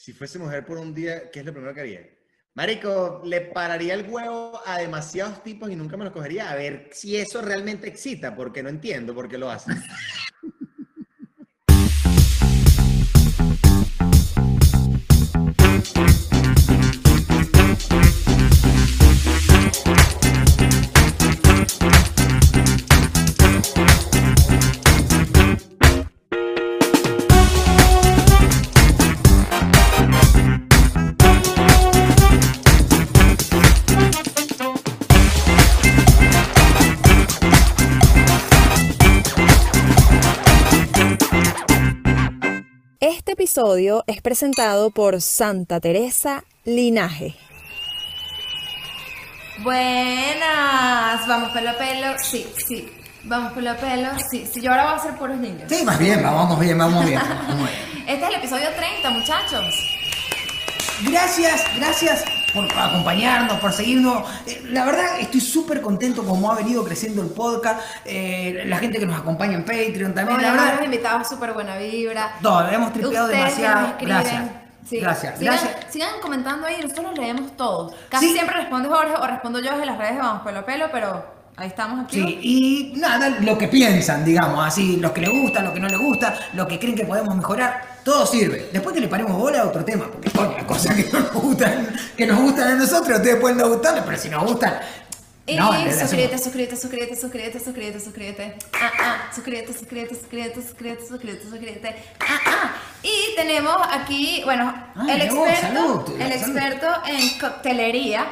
Si fuese mujer por un día, ¿qué es lo primero que haría? Marico, le pararía el huevo a demasiados tipos y nunca me lo cogería a ver si eso realmente excita, porque no entiendo por qué lo hacen. episodio es presentado por Santa Teresa Linaje. Buenas, vamos pelo a pelo, sí, sí, vamos pelo a pelo, sí, sí, yo ahora voy a ser puros niños. Sí, más bien, vamos bien, vamos bien. vamos bien. Este es el episodio 30, muchachos. Gracias, gracias por acompañarnos, por seguirnos. Eh, La verdad, estoy súper contento como ha venido creciendo el podcast. eh, la gente que nos acompaña en Patreon también. Hoy la verdad, invitados súper buena vibra. no, hemos que demasiado. Gracias. Sí. Gracias, Sigan, gracias. sigan comentando ahí, nosotros los leemos todos. Casi Sí. siempre responde Jorge o respondo yo desde las redes de Vamos Pelo a Pelo, pero ahí estamos aquí. Sí, y nada, lo que piensan, digamos, así, lo que les gusta, lo que no les gusta, lo que creen que podemos mejorar, todo sirve. Después que le paremos bola a otro tema, porque coño, las cosas que no nos gustan, que nos gustan a nosotros, ustedes pueden no gustarles, pero si nos gustan. Y no, suscríbete, suscríbete, suscríbete, suscríbete, suscríbete, suscríbete. Ah, ah, suscríbete, suscríbete, suscríbete, suscríbete, suscríbete, suscríbete. Ah, ah. Y tenemos aquí, bueno, Ah, el experto, salud, el salud. experto en coctelería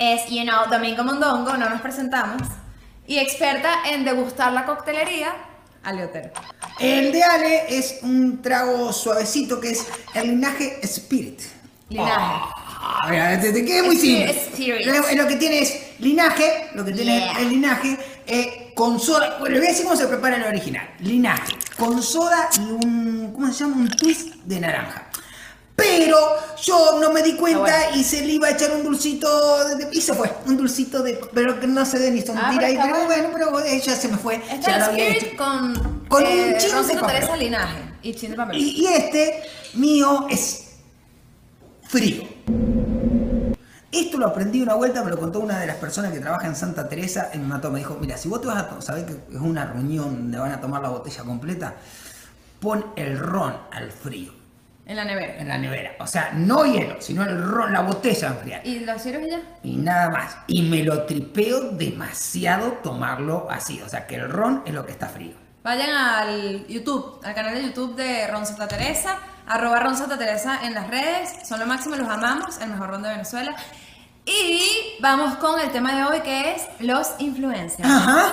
es, you know, Domingo Mondongo, no nos presentamos. Y experta en degustar la coctelería, Ale Otero. El de Ale es un trago suavecito que es el linaje Spirit. Linaje. Ah, mira, te, te quedé muy simple. Spirit. Lo, lo que tiene es linaje, lo que tiene Yeah. el linaje eh, con soda. Bueno, voy a decir cómo se prepara el original. Linaje con soda y un, ¿cómo se llama? Un twist de naranja. Pero yo no me di cuenta Ah, bueno. y se le iba a echar un dulcito de- y se fue, un dulcito de pero que no se dé ni Ah, mentira pero está pero bueno. pero ella se me fue. Ya es lo el había Spirit con, Con un eh, chin Ron de Teresa. Linaje y chin de papel. Y, y este mío es frío. Esto lo aprendí una vuelta, me lo contó una de las personas que trabaja en Santa Teresa en una toma. Me dijo, mira, si vos te vas a saber que es una reunión donde van a tomar la botella completa, pon el ron al frío En la nevera. en la nevera. O sea, no hielo, sino el ron, la botella enfriar. ¿Y lo sirves ya? Y nada más. Y me lo tripeo demasiado tomarlo así. O sea, que el ron es lo que está frío. Vayan al YouTube, al canal de YouTube de Ron Santa Teresa, arroba Ron Santa Teresa en las redes, son lo máximo, los amamos, el mejor ron de Venezuela. Y vamos con el tema de hoy que es los influencers. Ajá.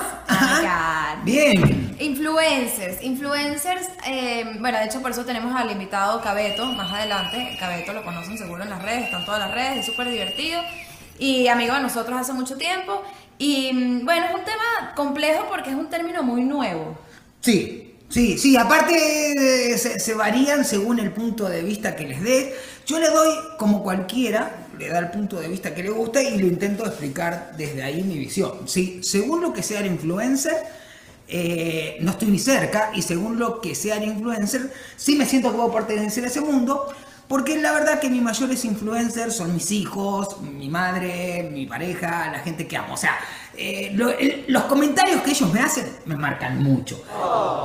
God. Bien. Influencers, influencers, eh, bueno, de hecho por eso tenemos al invitado Cabeto más adelante. Cabeto lo conocen seguro en las redes, están todas las redes, es súper divertido y amigo de nosotros hace mucho tiempo. Y mm, bueno, es un tema complejo porque es un término muy nuevo. Sí, sí, sí. Aparte eh, se, se varían según el punto de vista que les des. Yo le doy como cualquiera, le da el punto de vista que le gusta y lo intento explicar desde ahí mi visión. Sí, según lo que sea el influencer, eh, no estoy ni cerca y según lo que sea el influencer, sí me siento que puedo pertenecer a ese mundo. Porque la verdad que mis mayores influencers son mis hijos, mi madre, mi pareja, la gente que amo. O sea, eh, lo- el- los comentarios que ellos me hacen me marcan mucho.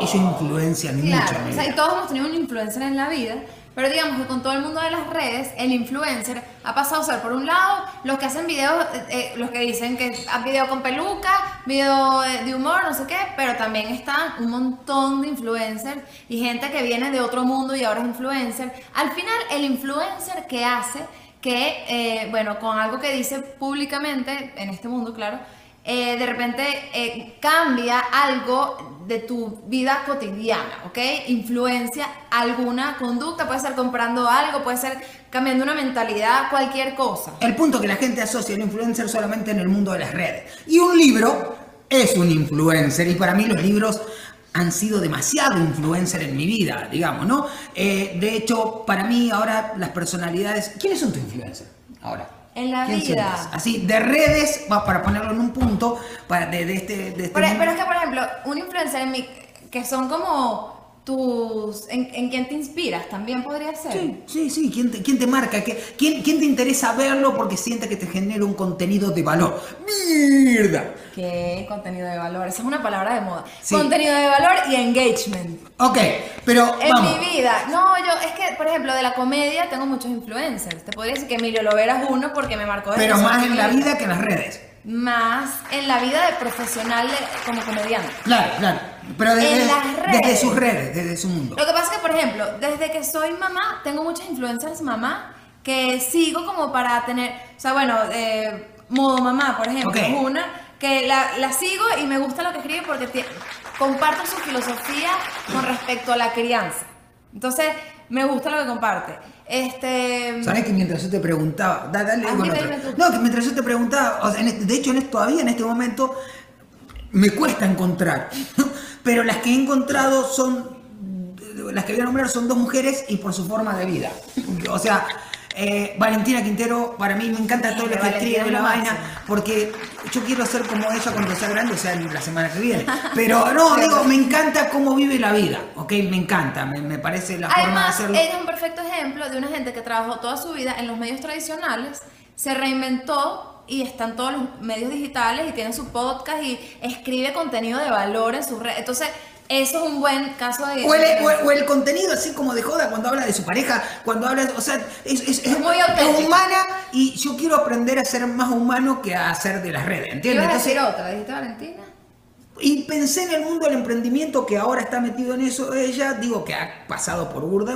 Ellos influencian mucho. Claro, o sea, y todos hemos tenido un influencer en la vida, pero digamos que con todo el mundo de las redes, el influencer ha pasado a ser, por un lado, los que hacen videos, eh, eh, los que dicen que haz video con peluca, video eh, de humor, no sé qué, pero también están un montón de influencers y gente que viene de otro mundo y ahora es influencer. Al final, el influencer que hace que, eh, bueno, con algo que dice públicamente, en este mundo, claro, eh, de repente eh, cambia algo de tu vida cotidiana, ¿ok? Influencia alguna conducta, puede ser comprando algo, puede ser cambiando una mentalidad, cualquier cosa. El punto que la gente asocia al influencer solamente en el mundo de las redes. Y un libro es un influencer. Y para mí los libros han sido demasiado influencer en mi vida, digamos, ¿no? Eh, de hecho, para mí ahora las personalidades... ¿Quiénes son tus influencers ahora? En la ¿Quién vida. Así, de redes, para ponerlo en un punto, para, de, de este... De este Pero, pero es que, por ejemplo, un influencer en mi, que son como tus, en, en quién te inspiras, también podría ser. Sí, sí, sí. ¿Quién te, quién te marca? ¿Qué- ¿Quién, ¿Quién te interesa verlo porque siente que te genera un contenido de valor? ¡Mierda! ¿Qué contenido de valor? Esa es una palabra de moda. Sí. Contenido de valor y engagement. Ok, pero En vamos. mi vida, no, yo, es que, por ejemplo, de la comedia tengo muchos influencers. Te podría decir que Emilio Lovera es uno porque me marcó Pero más en la vida que en las redes. Más en la vida de profesional de- como comediante. Claro, claro. Pero desde, En las desde redes. sus redes, desde su mundo. Lo que pasa es que, por ejemplo, desde que soy mamá, tengo muchas influencers mamá que sigo como para tener, o sea, bueno, eh, modo mamá, por ejemplo, Ok. es una que la, la sigo y me gusta lo que escribe porque comparto su filosofía con respecto a la crianza. Entonces, me gusta lo que comparte. Este, ¿Sabes que mientras yo te preguntaba, da- dale con otro. No, que mientras yo te preguntaba, o sea, en este- de hecho, en esto- todavía en este momento me cuesta encontrar, pero las que he encontrado son, las que voy a nombrar son dos mujeres y por su forma de vida. O sea, eh, Valentina Quintero, para mí me encanta todo lo que escribe es la vaina, porque yo quiero ser como ella cuando sea grande, o sea, la semana que viene. Pero no, digo, me encanta cómo vive la vida, ¿ok? Me encanta, me, me parece la forma de hacerlo. ella es un perfecto ejemplo de una gente que trabajó toda su vida en los medios tradicionales, se reinventó y está en todos los medios digitales y tiene su podcast y escribe contenido de valor en sus redes. Entonces, eso es un buen caso de... O el, o el- o el contenido así como de joda cuando habla de su pareja, cuando habla, o sea, es, es- es- Muy es auténtico. humana y yo quiero aprender a ser más humano que a ser de las redes, ¿Qué ¿entiendes? Entonces, decir otra? ¿Dijiste Valentina? y pensé en el mundo del emprendimiento que ahora está metido en eso ella, digo que ha pasado por burda.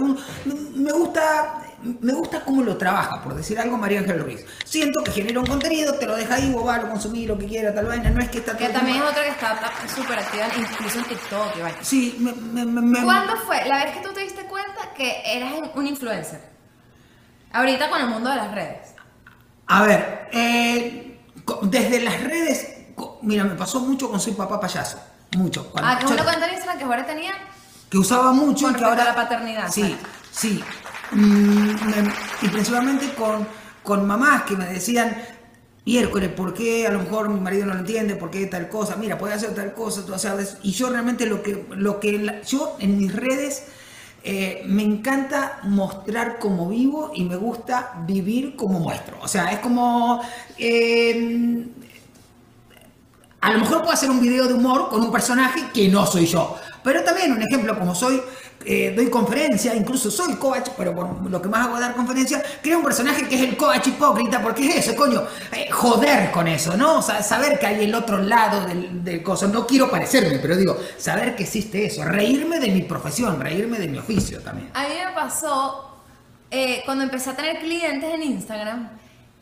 Me gusta, me gusta cómo lo trabaja, por decir algo, María Ángel Ruiz. Siento que genera un contenido, te lo deja ahí, vos vas, lo consumís, lo que quiera, tal vaina, no es que está Que también es otra que está súper activa, incluso en TikTok y vaina. Sí, me, me- me- ¿Cuándo fue la vez que tú te diste cuenta que eras un influencer? Ahorita con el mundo de las redes. A ver, eh, desde las redes, mira, me pasó mucho con Soy Papá Payaso. Mucho. Cuando- Ah, que es una cuenta en Instagram que ahora tenía. que usaba mucho y que ahora... la paternidad, Sí, sí. Y principalmente con, con mamás que me decían, miércoles, ¿por qué a lo mejor mi marido no lo entiende? ¿Por qué tal cosa? Mira, puede hacer tal cosa, tú sabes. Y yo realmente lo que, lo que yo en mis redes eh, me encanta mostrar cómo vivo y me gusta vivir como muestro. O sea, es como... eh, a lo mejor puedo hacer un video de humor con un personaje que no soy yo. Pero también, un ejemplo, como soy, eh, doy conferencia, incluso soy coach, pero por lo que más hago es dar conferencia, creo un personaje que es el coach hipócrita, porque es eso, coño, eh, joder con eso, ¿no? O sea, saber que hay el otro lado del, del coso. No quiero parecerme, pero digo, saber que existe eso, reírme de mi profesión, reírme de mi oficio también. A mí me pasó eh, cuando empecé a tener clientes en Instagram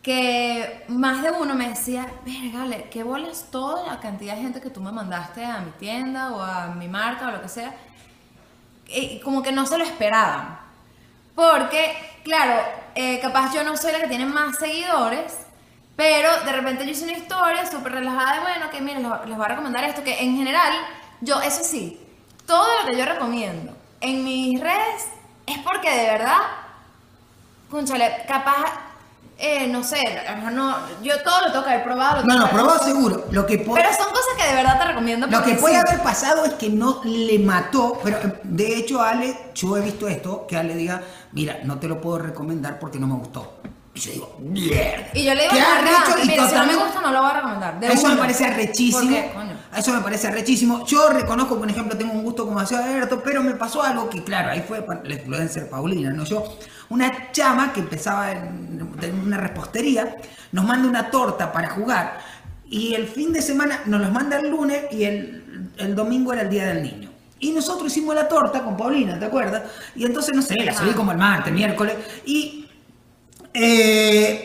que más de uno me decía, vergale, ¿qué bolas toda la cantidad de gente que tú me mandaste a mi tienda o a mi marca o lo que sea? Y como que no se lo esperaban. Porque, claro, eh, capaz yo no soy la que tiene más seguidores, pero de repente yo hice una historia súper relajada de, bueno, que miren, les, voy a recomendar esto, que en general, yo, eso sí, todo lo que yo recomiendo en mis redes es porque de verdad, cónchale, capaz, eh, no sé, no, yo todo lo tengo que haber probado. lo No, no, que haber probado seguro. Lo que Pero son cosas que de verdad te recomiendo. Lo que puede sí. haber pasado es que no le mató, pero eh, de hecho Ale, yo he visto esto, que Ale diga, mira, no te lo puedo recomendar porque no me gustó. Y yo digo, mierda. Y yo le digo. Y mira, si no me gusta no lo voy a recomendar. de eso me parece arrechísimo. ¿Por qué, coño? Eso me parece arrechísimo. Yo reconozco, por ejemplo, tengo un gusto como demasiado abierto, pero me pasó algo que, claro, ahí fue la influencer Paulina, ¿no? Yo, una chama que empezaba en, en una repostería, nos manda una torta para jugar y el fin de semana nos los manda el lunes y el, el domingo era el día del niño. Y nosotros hicimos la torta con Paulina, ¿te acuerdas? Y entonces, no sé, la subí Ah. como el martes, miércoles, y eh,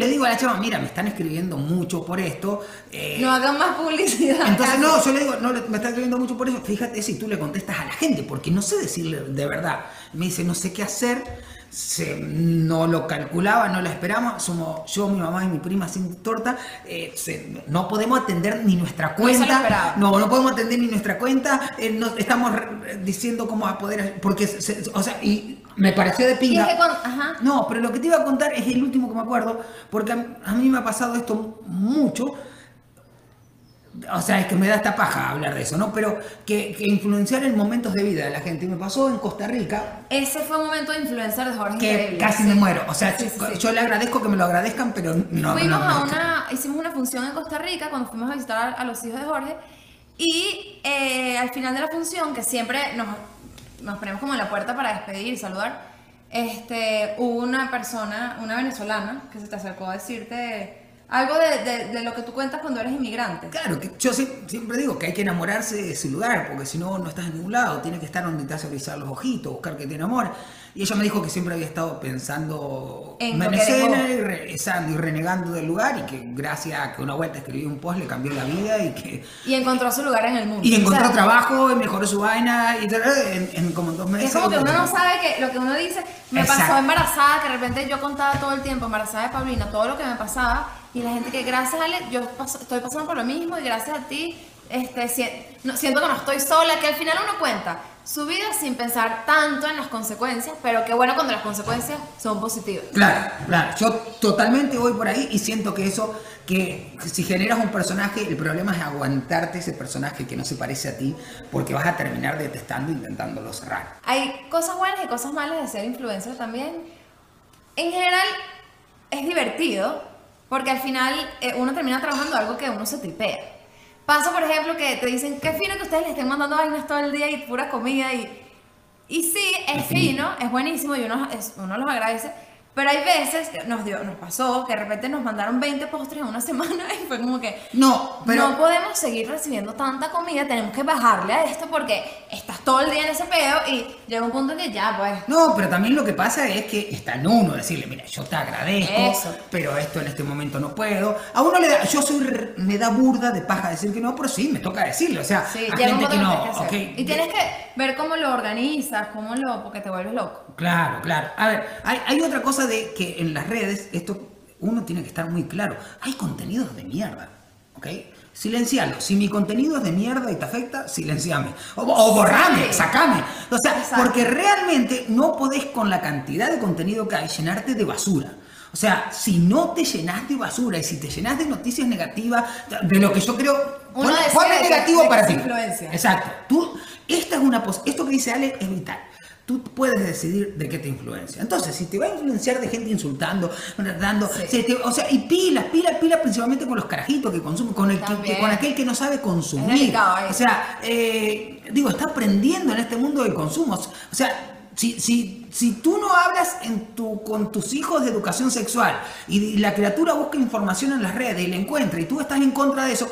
le digo a la chava, mira, me están escribiendo mucho por esto. eh, No hagan más publicidad. entonces, casi. no, yo le digo, no, me está escribiendo mucho por eso. Fíjate si tú le contestas a la gente, porque no sé decirle de verdad. Me dice, no sé qué hacer. Se- no lo calculaba, no lo esperamos. Somos yo, mi mamá y mi prima sin torta. eh, se- no podemos atender ni nuestra cuenta. No, no podemos atender ni nuestra cuenta. eh, no- estamos diciendo cómo va a poder. Porque, se- o sea, y me pareció de pinga. es que cuando- ajá. No, pero lo que te iba a contar es el último que me acuerdo, porque a, a mí me ha pasado esto mucho. o sea, es que me da esta paja hablar de eso, ¿no? Pero que, que influenciar en momentos de vida de la gente. Me pasó en Costa Rica, Ese fue un momento de influencer de Jorge que increíble, casi sí. me muero. O sea, Sí, sí, sí. yo le agradezco que me lo agradezcan, pero no. fuimos no, a una, hicimos una función en Costa Rica cuando fuimos a visitar a, a los hijos de Jorge y eh, al final de la función, que siempre nos, nos ponemos como en la puerta para despedir y saludar, este, hubo una persona, una venezolana, que se te acercó a decirte algo de, de- de lo que tú cuentas cuando eres inmigrante. Claro, que yo sie- siempre digo que hay que enamorarse de ese lugar, porque si no, no estás en ningún lado. Tiene que estar donde te hace brillar los ojitos, buscar que te enamore. Y ella me dijo que siempre había estado pensando En Venezuela y, regresando y renegando del lugar, y que gracias a que una vuelta escribí un post le cambió la vida y que. Y encontró su lugar en el mundo. Y encontró sea, trabajo, y mejoró su vaina, y en, en como dos meses. Es como que uno no sabe que lo que uno dice, me Exacto. pasó embarazada, que de repente yo contaba todo el tiempo, embarazada de Paulina, todo lo que me pasaba, y la gente que gracias a Ale, yo paso- estoy pasando por lo mismo, y gracias a ti, este, si- no- siento que no estoy sola, que al final uno cuenta su vida sin pensar tanto en las consecuencias, pero qué bueno cuando las consecuencias son positivas. Claro, claro. Yo totalmente voy por ahí y siento que eso, que si generas un personaje, el problema es aguantarte ese personaje que no se parece a ti, porque vas a terminar detestando e intentándolo cerrar. Hay cosas buenas y cosas malas de ser influencer también. En general, es divertido porque al final eh, uno termina trabajando algo que uno se tripea. Pasa, por ejemplo, que te dicen, qué fino que ustedes le estén mandando vainas todo el día y pura comida. Y, y sí, es fino, es buenísimo y uno, es- uno los agradece. Pero hay veces, que nos, dio, nos pasó, que de repente nos mandaron 20 postres en una semana y fue como que, No, pero... no podemos seguir recibiendo tanta comida, tenemos que bajarle a esto porque estás todo el día en ese peo y llega un punto en que ya, pues. No, pero también lo que pasa es que está en uno decirle, mira, yo te agradezco, Eso. pero esto en este momento no puedo. A uno le da, yo soy, re- me da burda de paja decir que no, pero sí, me toca decirlo. O sea, Sí, llega un gente punto que no, tienes que hacer. ok, Y tienes que ver cómo lo organizas, cómo lo. porque te vuelves loco. Claro, claro. A ver, hay, hay otra cosa de que en las redes, esto uno tiene que estar muy claro. Hay contenidos de mierda, ¿ok? Silencialo. Si mi contenido es de mierda y te afecta, silenciame. O, o borrame, sacame. O sea, Exacto. porque realmente no podés con la cantidad de contenido que hay llenarte de basura. O sea, si no te llenas de basura y si te llenas de noticias negativas, de lo que yo creo, pon- ponle negativo para ti. Exacto. Tú, esta es una pos- esto que dice Ale es vital. Tú puedes decidir de qué te influencia. Entonces, si te va a influenciar de gente insultando, dando, Sí. se te- o sea, y pilas, pilas, pilas, principalmente con los carajitos que consumen, con, el que- con aquel que no sabe consumir. Delicado ahí. O sea, eh, digo, está aprendiendo en este mundo del consumo. O sea, si, si, si tú no hablas en tu, con tus hijos de educación sexual y la criatura busca información en las redes y la encuentra y tú estás en contra de eso,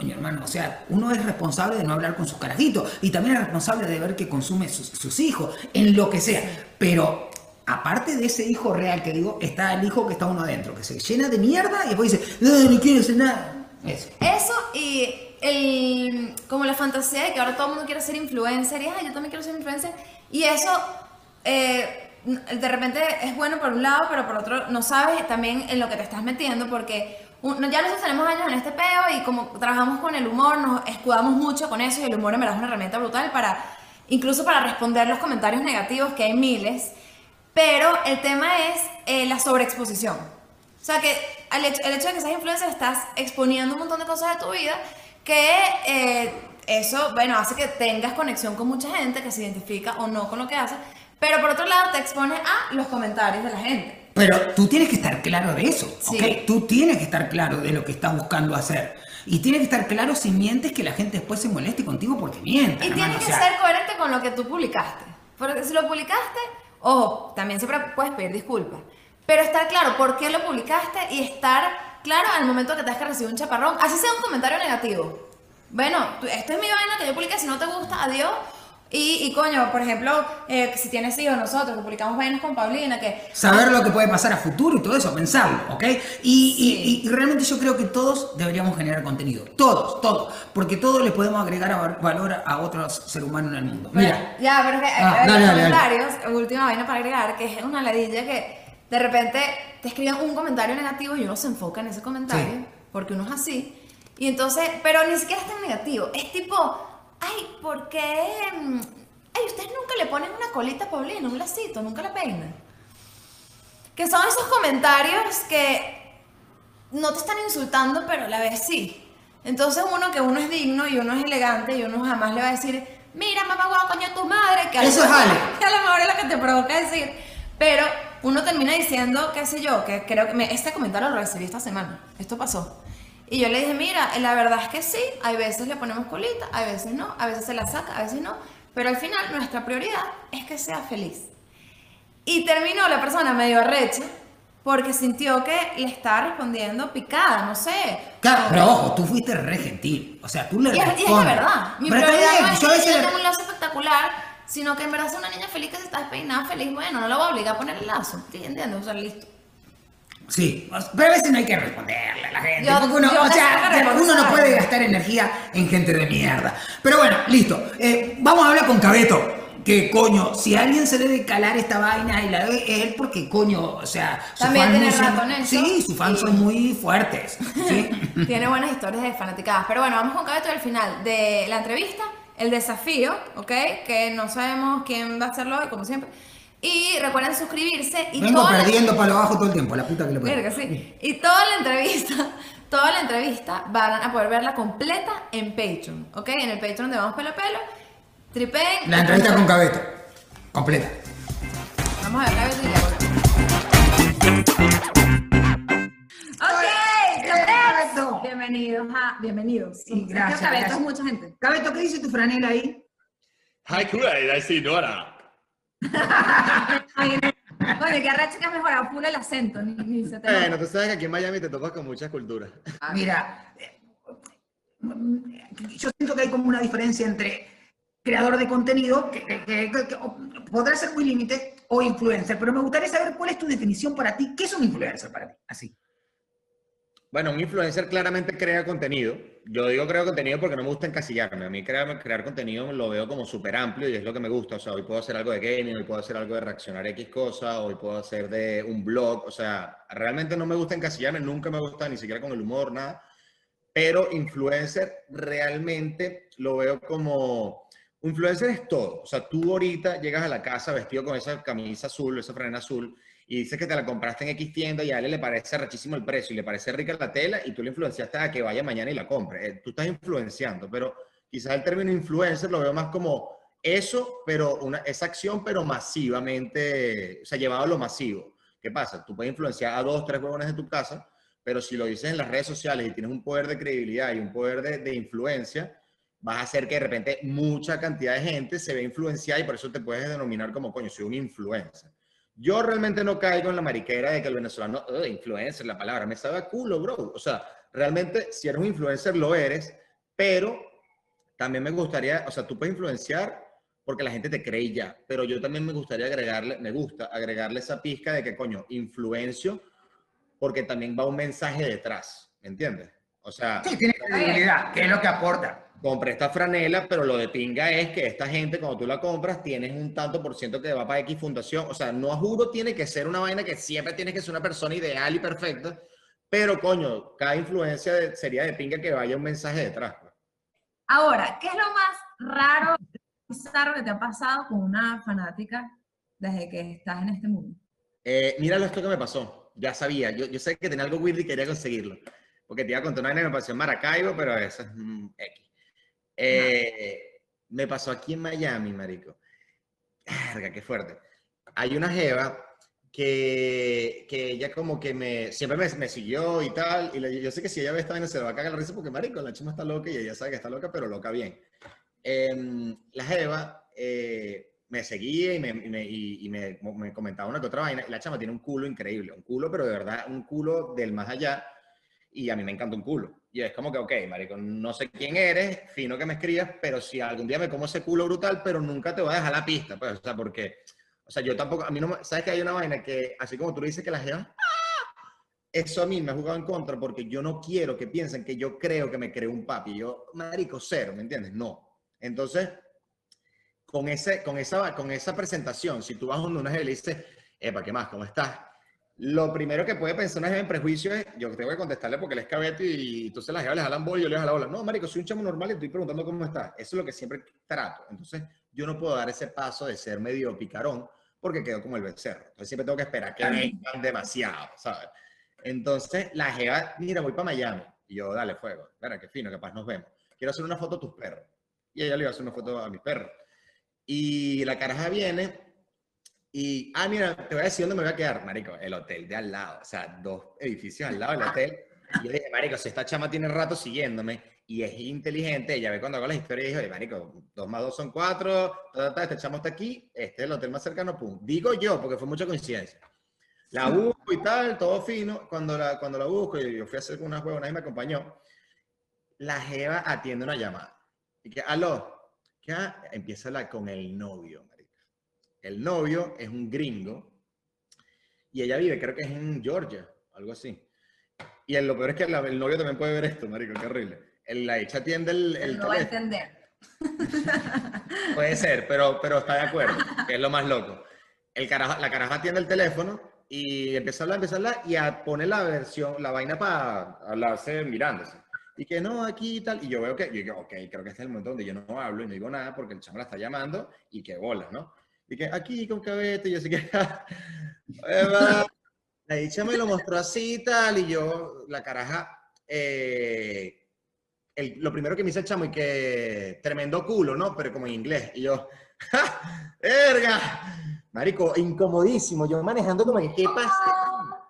coño hermano, o sea, uno es responsable de no hablar con sus carajitos y también es responsable de ver que consume sus, sus hijos, en lo que sea. Pero aparte de ese hijo real que digo, está el hijo que está uno adentro, que se llena de mierda y después dice, no, no quiero hacer nada. Eso. Eso y el, como la fantasía de que ahora todo el mundo quiere ser influencer y "Ay, yo también quiero ser influencer. Y eso eh, de repente es bueno por un lado, pero por otro no sabes también en lo que te estás metiendo porque un- ya nosotros tenemos años en este peo y como trabajamos con el humor, nos escudamos mucho con eso y el humor en verdad es una herramienta brutal para incluso para responder los comentarios negativos que hay miles. Pero el tema es eh, la sobreexposición. O sea que al hecho- el hecho de que seas influencer estás exponiendo un montón de cosas de tu vida que eh, eso, bueno, hace que tengas conexión con mucha gente que se identifica o no con lo que haces, pero por otro lado te expone a los comentarios de la gente. Pero tú tienes que estar claro de eso, Sí. ¿ok? Tú tienes que estar claro de lo que estás buscando hacer. Y tienes que estar claro si mientes que la gente después se moleste contigo porque mientes. Y tienes o que sea, ser coherente con lo que tú publicaste. Porque si lo publicaste, ojo, también siempre puedes pedir disculpas. Pero estar claro por qué lo publicaste y estar claro al momento que tengas que recibir un chaparrón. Así sea un comentario negativo. Bueno, esto es mi vaina que yo publiqué, si no te gusta, adiós. Y, y coño, por ejemplo, eh, si tienes hijos, nosotros que publicamos vainas con Paulina, que Saber lo que puede pasar a futuro y todo eso, pensarlo, ¿ok? Y, y- y- y realmente yo creo que todos deberíamos generar contenido. Todos, todos. Porque todos le podemos agregar a- valor a otros seres humanos en el mundo. Bueno, Mira. ya, pero es que Ah, dale, los dale, comentarios, última vaina para agregar, que es una ladilla que de repente te escriben un comentario negativo y uno se enfoca en ese comentario, Sí. porque uno es así. Y entonces, pero ni siquiera es tan negativo. Es tipo, ay, ¿por qué? mm, Ay, ustedes nunca le ponen una colita a Paulina, un lacito, nunca la peinan. Que son esos comentarios que no te están insultando, pero a la vez sí. Entonces uno que uno es digno y uno es elegante y uno jamás le va a decir, mira mamá guau, coño tu madre, que a, Eso es Ale. que a lo mejor es lo que te provoca decir. Pero uno termina diciendo, qué sé yo, que creo que me- este comentario lo recibí esta semana, esto pasó. Y yo le dije, mira, la verdad es que sí, hay veces le ponemos colita, hay veces no, a veces se la saca, a veces no, pero al final nuestra prioridad es que sea feliz. Y terminó la persona medio arrecha porque sintió que le estaba respondiendo picada, no sé. Claro, pero ojo, tú fuiste re gentil. O sea, tú le Y es, y es la respondes. verdad. Mi Pero prioridad bien, no es yo a que yo le- tenga un lazo espectacular, sino que en verdad es una niña feliz que se está despeinada feliz. Bueno, no lo voy a obligar a poner el lazo. ¿Entiendes? O sea, listo. Sí, pero a veces no hay que responderle a la gente. Yo- porque uno, yo o sea, uno no puede gastar energía en gente de mierda. Pero bueno, listo. Eh, vamos a hablar con Cabeto. Que coño, si a alguien se debe calar esta vaina y la debe es él porque coño, o sea, sus También tiene rato en eso. Sí, sus fans Y- son muy fuertes. ¿sí? Tiene buenas historias de fanaticadas. Pero bueno, vamos con Cabeto al final de la entrevista, el desafío, ¿ok? Que no sabemos quién va a hacerlo hoy, como siempre. Y recuerden suscribirse y Vengo toda la- perdiendo palo abajo todo el tiempo, la puta que le pongo. Verga, sí. Y toda la entrevista, toda la entrevista van a poder verla completa en Patreon, ¿ok? En el Patreon de Vamos Pelo a Pelo. Tripen. La entrevista con Cabeto. Completa. Vamos a ver Cabeto y. Ok, Cabeto. Cabeto. Bienvenidos a. Bienvenidos. Sí, gracias, Cabeto es mucha gente. Cabeto, ¿qué dice tu franela ahí? Hi, Kool-Aid, I see Nora. Oye, qué arrecho que has mejorado full el acento. Ni, ni se te Bueno, tú sabes que aquí en Miami te topas con muchas culturas. Mira, eh, yo siento que hay como una diferencia entre creador de contenido, que, que- que- que- que podrá ser muy límite, o influencer, pero me gustaría saber cuál es tu definición para ti. ¿Qué es un influencer para ti? Así. Bueno, un influencer claramente crea contenido. Yo digo creo contenido porque no me gusta encasillarme. A mí crear, crear contenido lo veo como súper amplio y es lo que me gusta. O sea, hoy puedo hacer algo de gaming, hoy puedo hacer algo de reaccionar a X cosa, hoy puedo hacer de un blog. O sea, realmente no me gusta encasillarme, nunca me gusta ni siquiera con el humor, nada. Pero influencer realmente lo veo como... Influencer es todo. O sea, tú ahorita llegas a la casa vestido con esa camisa azul, esa franela azul, y dices que te la compraste en X tienda y a él le parece rachísimo el precio y le parece rica la tela y tú le influenciaste a que vaya mañana y la compre. Eh, tú estás influenciando, pero quizás el término influencer lo veo más como eso, pero una, esa acción, pero masivamente, o sea, llevado a lo masivo. ¿Qué pasa? Tú puedes influenciar a dos, tres huevones de tu casa, pero si lo dices en las redes sociales y tienes un poder de credibilidad y un poder de, de influencia, vas a hacer que de repente mucha cantidad de gente se ve influenciada y por eso te puedes denominar como, coño, soy un influencer. Yo realmente no caigo en la mariquera de que el venezolano, "Ugh, influencer, la palabra, me sabe a culo, bro. O sea, realmente si eres un influencer lo eres, pero también me gustaría, o sea, tú puedes influenciar porque la gente te cree ya, pero yo también me gustaría agregarle, me gusta agregarle esa pizca de que, coño, influencio porque también va un mensaje detrás, ¿me entiendes? O sea, Sí, tiene credibilidad, que es lo que aporta. Compré esta franela, pero lo de pinga es que esta gente, cuando tú la compras, tienes un tanto por ciento que va para X fundación. O sea, no a juro tiene que ser una vaina que siempre tiene que ser una persona ideal y perfecta, pero coño, cada influencia de- sería de pinga que vaya un mensaje detrás. pues. Ahora, ¿qué es lo más raro, bizarro que te ha pasado con una fanática desde que estás en este mundo? Eh, míralo esto que me pasó. Ya sabía, yo, yo sé que tenía algo weird y quería conseguirlo. Porque te iba a contar una vaina que me pasó en Maracaibo, pero eso es mm, X. Eh, me pasó aquí en Miami, marico. Verga, qué fuerte. Hay una jeva que, que ella como que me, siempre me, me siguió y tal, y le- yo sé que si ella ve esta vaina se le va a cagar la risa porque, marico, la chima está loca y ella sabe que está loca, pero loca bien. Em, la jeva eh, me seguía y, me, me- y- y me comentaba una que otra vaina, y la chama tiene un culo increíble, un culo, pero de verdad, un culo del más allá, y a mí me encanta un culo. Y es como que, ok, marico, no sé quién eres, fino que me escribas, pero si algún día me como ese culo brutal, pero nunca te voy a dejar la pista, pues, o sea, porque, o sea, yo tampoco, a mí no, sabes que hay una vaina que, así como tú dices que la jeva, eso a mí me ha jugado en contra porque yo no quiero que piensen que yo creo que me creo un papi. Yo, marico, cero, ¿me entiendes? No. Entonces, con, ese, con, esa, con esa presentación, si tú vas donde una y le dices, epa, ¿qué más? ¿Cómo estás? Lo primero que puede pensar una jeva en prejuicio es, yo tengo que contestarle porque él es cabeto y entonces las jevas les jalan bola y yo les jalo bola. No, marico, soy un chamo normal y estoy preguntando cómo estás. Eso es lo que siempre trato. Entonces, yo no puedo dar ese paso de ser medio picarón porque quedo como el becerro. Entonces, siempre tengo que esperar que vengan demasiado, ¿sabes? Entonces, la jeva, mira, voy para Miami. Y yo, dale, fuego. Espera, qué fino, capaz nos vemos. Quiero hacer una foto a tus perros. Y ella le iba a hacer una foto a mis perros. Y la caraja viene y, ah, mira, te voy a decir dónde me voy a quedar, marico, el hotel de al lado, o sea, dos edificios al lado del hotel. Y yo dije, marico, si esta chama tiene rato siguiéndome y es inteligente, ella ve cuando hago las historias y dijo, "Oye, marico, dos más dos son cuatro, ta, ta, ta, este chamo está aquí, este es el hotel más cercano, pum. Digo yo, porque fue mucha coincidencia. La busco y tal, todo fino. Cuando la, cuando la busco, y yo fui a hacer unas huevas, nadie me acompañó. La Jeva atiende una llamada. Y que, aló, ¿qué ha-?" empieza la, con el novio, marico. El novio es un gringo y ella vive, creo que es en Georgia, algo así. Y el- lo peor es que la- el novio también puede ver esto, marico, qué horrible. El- la hecha atiende el, el no va a entender. Puede ser, pero, pero está de acuerdo, que es lo más loco. El carajo, la caraja atiende el teléfono y empieza a hablar, empieza a hablar y a poner la versión, la vaina para hablarse mirándose. Y que no, aquí y tal. Y yo veo que, yo digo, ok, creo que este es el momento donde yo no hablo y no digo nada porque el chamo la está llamando y que bolas, ¿no? Y que aquí con cabete, y yo sé que. La dicha me lo mostró así tal, y yo, la caraja, eh, el- lo primero que me dice el chamo y que tremendo culo, ¿no? Pero como en inglés. Y yo, ¡ja! ¡Erga! Marico, incomodísimo. Yo manejando como que, ¿qué pasa?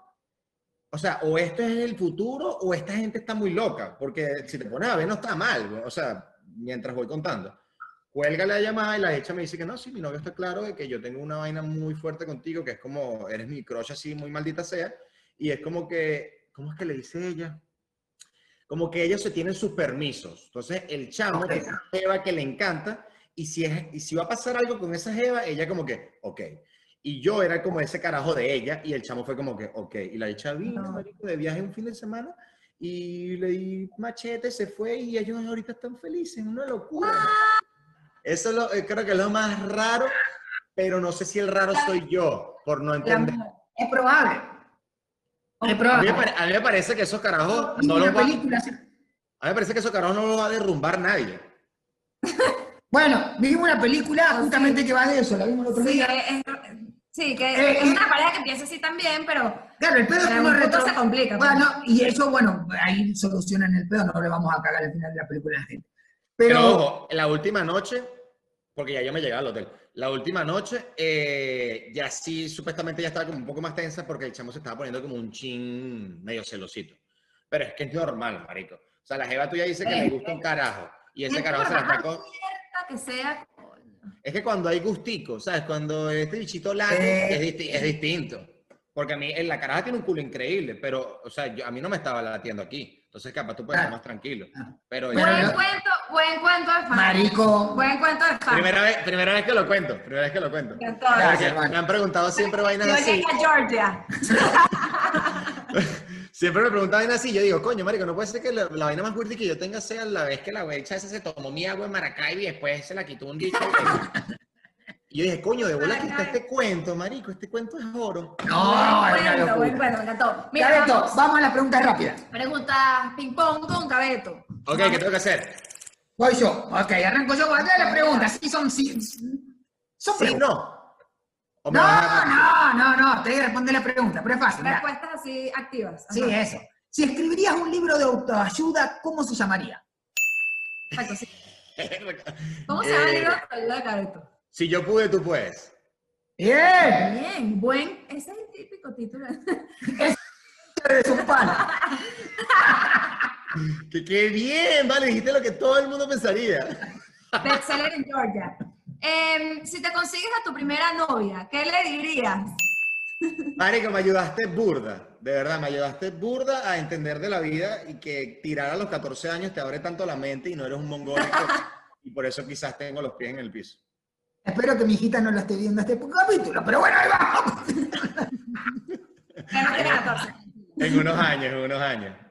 O sea, o esto es el futuro o esta gente está muy loca. Porque si te pones a ver, no está mal. O sea, mientras voy contando. Cuelga la llamada y la hecha me dice que no, sí, mi novio está claro de que yo tengo una vaina muy fuerte contigo, que es como, eres mi crush así, muy maldita sea. Y es como que, ¿cómo es que le dice ella? como que ellos se tienen sus permisos. Entonces, el chamo Ok. tiene una jeva que le encanta y si, es, y si va a pasar algo con esa jeva, ella como que, ok. Y yo era como ese carajo de ella y el chamo fue como que, ok. Y la dicha vino, No. marico, de viaje un fin de semana y le di machete, se fue y ellos ahorita están felices, una locura. Eso es lo- eh, creo que es lo más raro, pero no sé si el raro soy yo, por no entender. Es probable. Es A mí, me probable. pare- a mí me parece que esos carajos no una los va, a mí me parece que esos carajos no los va a derrumbar nadie. Bueno, vimos una película justamente que va de eso, la vimos el otro Sí, día. es, sí, que Eh, es una pareja que piensa así también, pero Claro, el pedo es que retro... se complica. pues. Bueno, y eso, bueno, ahí solucionan el pedo, no le vamos a cagar al final de la película a la gente. Pero, Pero, ojo, la última noche, porque ya yo me llegué al hotel, la última noche, eh, ya sí, supuestamente ya estaba como un poco más tensa porque el chamo se estaba poniendo como un chin medio celosito. Pero es que es normal, marico. O sea, la jeva tuya dice que le gusta un carajo y ese Es carajo se la está con... que sea Es que cuando hay gustico, ¿sabes? Cuando este bichito late, es, disti- es distinto. Porque a mí, en la caraja tiene un culo increíble, pero, o sea, yo, a mí no me estaba latiendo aquí. Entonces, capaz tú puedes estar Ah. más tranquilo. Ah. Pero buen yo- cuento, buen cuento de fan. marico, Buen cuento de fan. primera, vez, primera vez que lo cuento, primera vez que lo cuento. Gracias, me han preguntado siempre vainas yo así. llegué a Georgia. Siempre me preguntan vainas así. Yo digo, coño, marico, no puede ser que la, la vaina más fuerte que yo tenga sea la vez que la wecha esa se tomó mi agua en Maracaibo y después se la quitó un bicho. y yo dije, coño, de bola que está este cuento, marico. Este cuento es oro. no, buen es una cuento, buen locura. cuento, me encantó. Mira, Cabeto, vamos. vamos a las preguntas rápidas. Preguntas ping pong con Cabeto. Ok, ¿qué tengo que hacer? Voy yo. Ok, arranco yo. Acá las preguntas. Sí, son. Sí, son ¿Sí, no? ¿O me No, no, no, no. Te voy a responder la pregunta, pero es fácil. Respuestas así activas. Sí, eso. Si escribirías un libro de autoayuda, ¿cómo se llamaría? Exacto, sí. ¿Cómo se llama el Eh, libro de ayuda de Cabeto? Si yo pude, tú puedes. Bien. Bien, buen. Ese es el típico título. Eres un pana. Que qué bien, vale, dijiste lo que todo el mundo pensaría. Bestseller en Georgia. Em, si te consigues a tu primera novia, ¿qué le dirías? Marico, me ayudaste burda, de verdad, me ayudaste burda a entender de la vida y que tirar a los 14 años te abre tanto la mente y no eres un mongólico y por eso quizás tengo los pies en el piso. Espero que mi hijita no lo esté viendo este capítulo, pero bueno, ahí vamos. 14. En unos años, en unos años.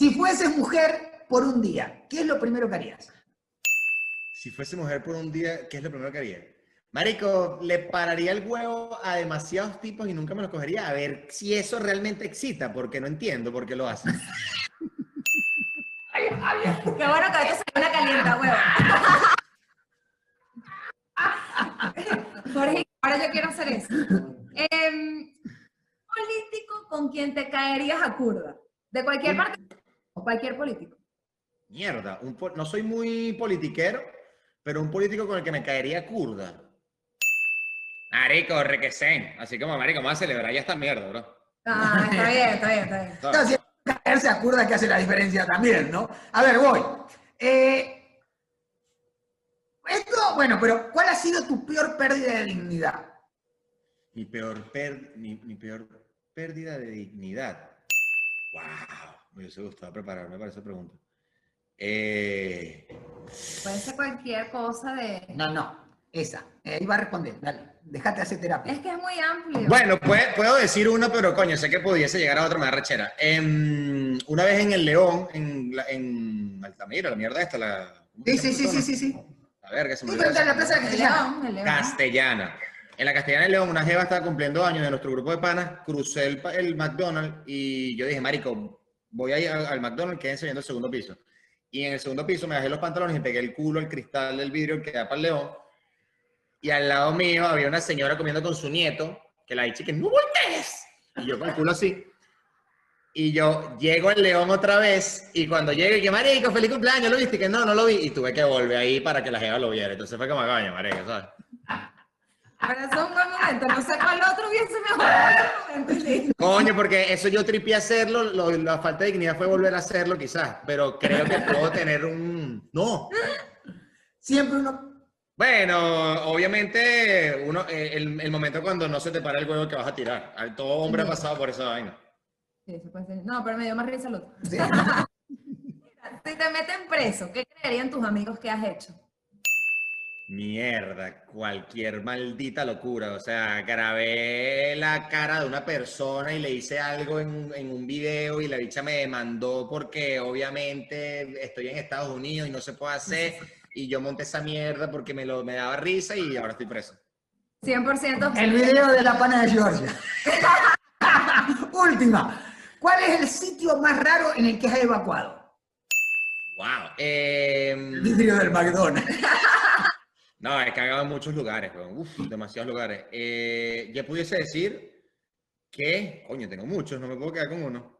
Si fueses mujer por un día, ¿qué es lo primero que harías? Si fuese mujer por un día, ¿qué es lo primero que haría? Marico, le pararía el huevo a demasiados tipos y nunca me lo cogería a ver si eso realmente excita, porque no entiendo por qué lo hacen. Qué bueno que ahorita se una calienta, huevo. Jorge, ahora yo quiero hacer eso. Em, político con quien te caerías a curda. De cualquier parte. Cualquier político. Mierda, un po- no soy muy politiquero, pero un político con el que me caería curda. Marico, requesén. Así como, marico, vamos a celebrar ya esta mierda, bro. Ah, está bien, está bien, está bien. Si caerse a curda que hace la diferencia también, ¿no? A ver, voy. Eh, esto, bueno, pero ¿cuál ha sido tu peor pérdida de dignidad? Mi peor, per- mi, mi peor pérdida de dignidad. Wow, me hubiese gustado prepararme para esa pregunta. Eh, Puede ser cualquier cosa de... No, no, esa. Eh, Ahí va a responder, dale. Déjate hacer terapia. Es que es muy amplio. bueno, pue- puedo decir uno, pero coño, sé que pudiese llegar a otro, me da rechera. Em, una vez en el León, en, la- en Altamira, la mierda esta, la... ¿cómo se Sí, sí, sí, sí, sí, sí. A ver, que se me olvidó la Plaza de el Castellana. león, el león. Castellana. En la Castellana de León, una jeva estaba cumpliendo años de nuestro grupo de panas, crucé el, el McDonald's y yo dije, marico, voy a ir al, al McDonald's, quédense viendo el segundo piso. Y en el segundo piso me bajé los pantalones y pegué el culo al cristal del vidrio que da para el León. Y al lado mío había una señora comiendo con su nieto, que la dije que no voltees. Y yo con el culo así. Y yo llego al León otra vez y cuando llego y que, marico, feliz cumpleaños, ¿lo viste? Que no, no lo vi. Y tuve que volver ahí para que la jeva lo viera. Entonces fue como, coño, marico, ¿sabes? Pero eso es un buen momento. No sé cuál otro hubiese mejorado. Coño, porque eso yo tripié hacerlo, lo- la falta de dignidad fue volver a hacerlo quizás, pero creo que puedo tener un... No. Siempre uno. Bueno, obviamente uno, eh, el, el momento cuando no se te para el huevo que vas a tirar. Todo hombre ha pasado por esa vaina. Sí, se puede ser. No, pero me dio más risa el otro. Sí. Si te meten preso, ¿qué creerían tus amigos que has hecho? Mierda, cualquier maldita locura. O sea, grabé la cara de una persona y le hice algo en, en un video y la bicha me demandó porque obviamente estoy en Estados Unidos y no se puede hacer. Y yo monté esa mierda porque me, lo, me daba risa y ahora estoy preso. 100% El video de la pana de Georgia. Última. ¿Cuál es el sitio más raro en el que has evacuado? ¡Wow! El vidrio del McDonald's. no, he cagado en muchos lugares, weón. Uf, demasiados lugares. Eh, ya pudiese decir que, coño, tengo muchos, no me puedo quedar con uno.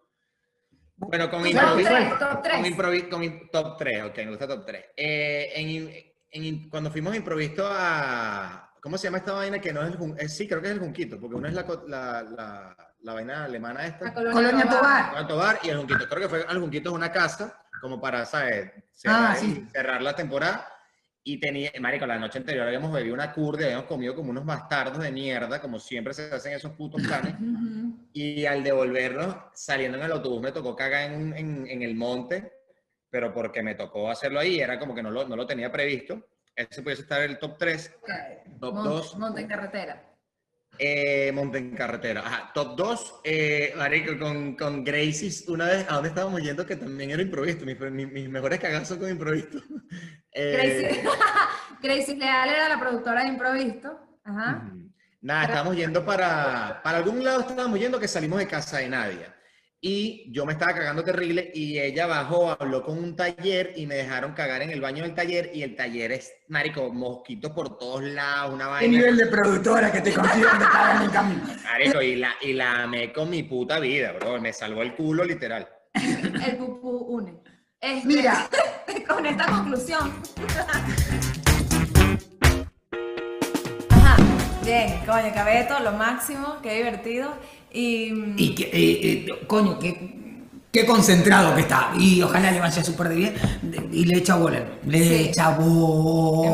Bueno, con Top improviso. top tres. Con top 3, ok, me gusta top 3. en, im- en im- cuando fuimos improviso a. ¿Cómo se llama esta vaina? Que no es el Jun- eh, Sí, creo que es el Junquito, porque una es la, la, la, la vaina alemana esta. La colonia, Colonia Tobar. Tobar. Tobar y el Junquito. Creo que fue al Junquito es una casa, como para, ¿sabes? Cerrar, Ah, sí. cerrar la temporada. Y tenía, marico, la noche anterior habíamos bebido una curda habíamos comido como unos bastardos de mierda, como siempre se hacen esos putos planes. Y al devolvernos, saliendo en el autobús, me tocó cagar en, en- en el monte, pero porque me tocó hacerlo ahí, era como que no lo, no lo tenía previsto. Ese pudiese estar el top 3. Top Monte, 2, monte en carretera. Eh, monte en carretera. Ajá, top 2, eh, marico, con, con Gracie, una vez, ¿a dónde estábamos yendo? Que también era improvisto, mis, mis- mis mejores cagazos con improvisto. Eh, Gracie, Gracie Leal era la productora de Improvisto. Ajá. Nada, estábamos yendo para, para algún lado, estábamos yendo que salimos de casa de Nadia. Y yo me estaba cagando terrible y ella bajó, habló con un taller y me dejaron cagar en el baño del taller y el taller es, marico, mosquitos por todos lados, una ¿Qué vaina. nivel de productora que te consideran de estar en el camino? Marico, y la, y la amé con mi puta vida, bro. Me salvó el culo, literal. El pupú une. Este, Mira. con esta conclusión. Ajá. Bien, coño, Cabeto, lo máximo, qué divertido. Y, Y que, eh, eh, coño, qué, qué concentrado que está. Y ojalá le vaya súper de bien. Y le echa bola. Le Sí. echa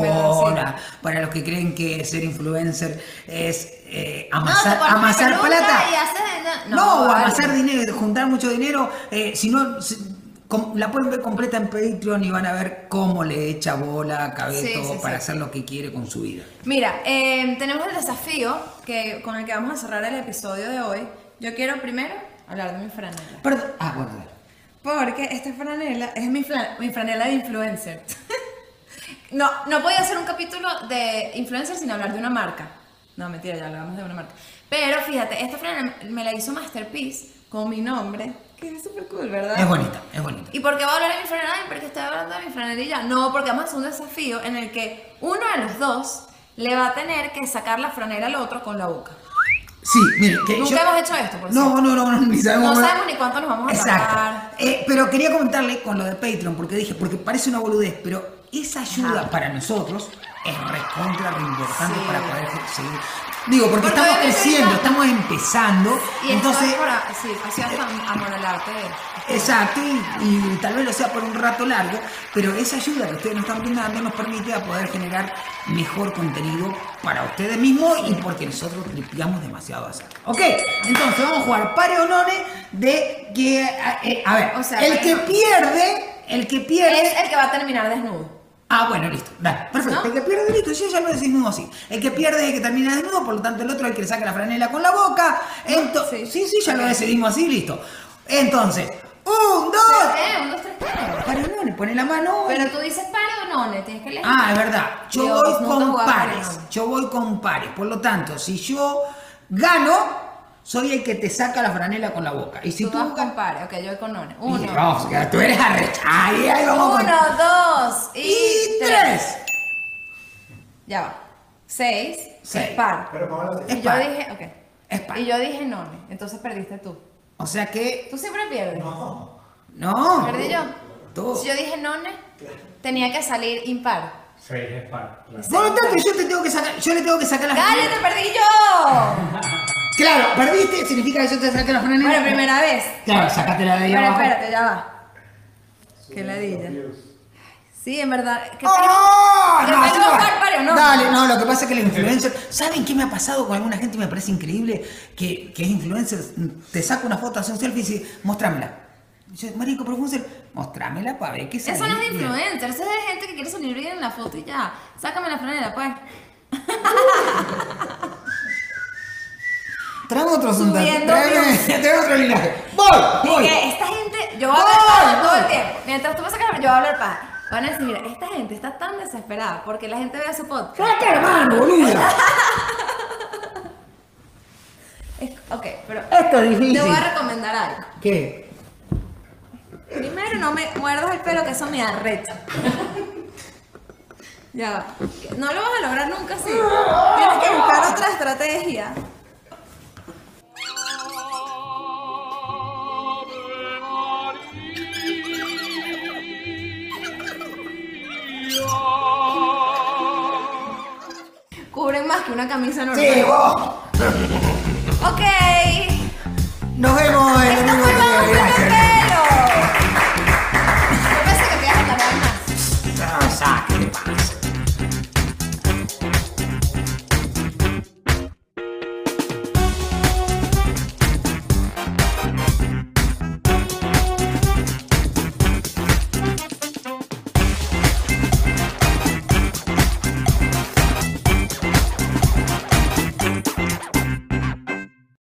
verdad, bola. Para los que creen que ser influencer es eh, No, amasar, una amasar plata. y No, no, amasar dinero, juntar mucho dinero. si no, si- la pueden ver completa en Patreon y van a ver cómo le echa bola a Cabeto Sí, sí, para sí. hacer lo que quiere con su vida. Mira, eh, tenemos el desafío que, con el que vamos a cerrar el episodio de hoy. Yo quiero primero hablar de mi franela. Perdón. Ah, bueno. Porque esta franela es mi franela de influencer. no, no podía hacer un capítulo de influencer sin hablar de una marca. No, mentira, ya hablamos de una marca. Pero fíjate, esta franela me la hizo Masterpiece con mi nombre, que es súper cool, ¿verdad? Es bonita, es bonita. ¿Y por qué voy a hablar de mi franela? Ay, Porque estoy hablando de mi franelilla. No, porque vamos a hacer un desafío en el que uno de los dos le va a tener que sacar la franela al otro con la boca. Sí, mire, que Nunca yo- hemos hecho esto, por No, cierto. no, no, no, ni sabemos. No sabemos ni cuánto nos vamos a Exacto. Eh, pero quería comentarle con lo de Patreon, porque dije, porque parece una boludez, pero esa ayuda Ajá. para nosotros es recontra re importante Sí. para poder seguir. Digo, porque, Porque estamos creciendo, estamos empezando, Y entonces... por, a- sí, así amor al arte. Exacto, y, y tal vez lo sea por un rato largo, pero esa ayuda que ustedes nos están brindando nos permite a poder generar mejor contenido para ustedes mismos y porque nosotros tripiamos demasiado a hacerlo. Ok, entonces vamos a jugar pare o none de que, a, eh, a ver, O sea, el que pierde, el que pierde... Es el que va a terminar desnudo. Ah, bueno, listo. Dale, perfecto. ¿No? El que pierde, listo. Yo ya lo decimos así. El que pierde es el que termina desnudo, por lo tanto el otro es el que le saca la franela con la boca. Entonces, sí, sí, ya lo decidimos así, listo. Entonces, un, dos. ¿Qué? Un, dos, tres, cuatro. Para no, le pone la mano. Pero tú dices pare o no, le tienes que elegir. Ah, es verdad. Yo Dios, voy con pares. Yo voy con pares. Por lo tanto, si yo gano, soy el que te saca la franela con la boca. Y si tú tú, vas. Ok, yo voy con none. Uno. Y vamos, que tú eres arrecha. Ahí, ahí vamos con- Uno, dos y, Y tres. Ya va. Seis. Seis. Es par. Pero así. Y yo dije, ok. Es par. Y yo dije none. Entonces perdiste tú. O sea que. Tú siempre pierdes. No. No. Perdí yo. Tú. Si yo dije none, tenía que salir impar. Seis es par. claro. Por lo tanto, yo te tengo que sacar, yo le tengo que sacar la ¡Cállate, perdí yo! Claro, perdiste, significa que yo te saqué la franela. Bueno, primera vez. Claro, sacátela de ahí Pero abajo. espérate, ya va. Qué ladilla. Sí, en verdad. ¿Qué ¡Oh! ¿Qué No, no va. par, pare o no? Dale, no, lo que pasa es que la influencer. ¿Saben qué me ha pasado con alguna gente? y Me parece increíble que, que es influencer. Te saca una foto, hace un selfie y dice, mostrámela. Y yo, marico, pero fue un selfie. Mostrámela para ver qué Eso no es de influencer, eso es de gente que quiere salir bien en la foto y ya. Sácame la franela, pues. Traeme otro. Subiendo traeme otro linaje. ¡Voy! Y ¡Voy! que esta gente, yo voy a hablar paja todo el tiempo. Mientras tú vas a sacar, yo voy a hablar paja. Van a decir, mira, esta gente está tan desesperada porque la gente vea su podcast. ¡Saca la mano, boluda! Es- ok, pero Esto es difícil. te voy a recomendar algo. ¿Qué? Primero, no me muerdas el pelo, que eso me arrecha. ya va. No lo vas a lograr nunca así. Tienes que buscar otra estrategia. una camisa normal. Sí, vos. Ok. Nos vemos el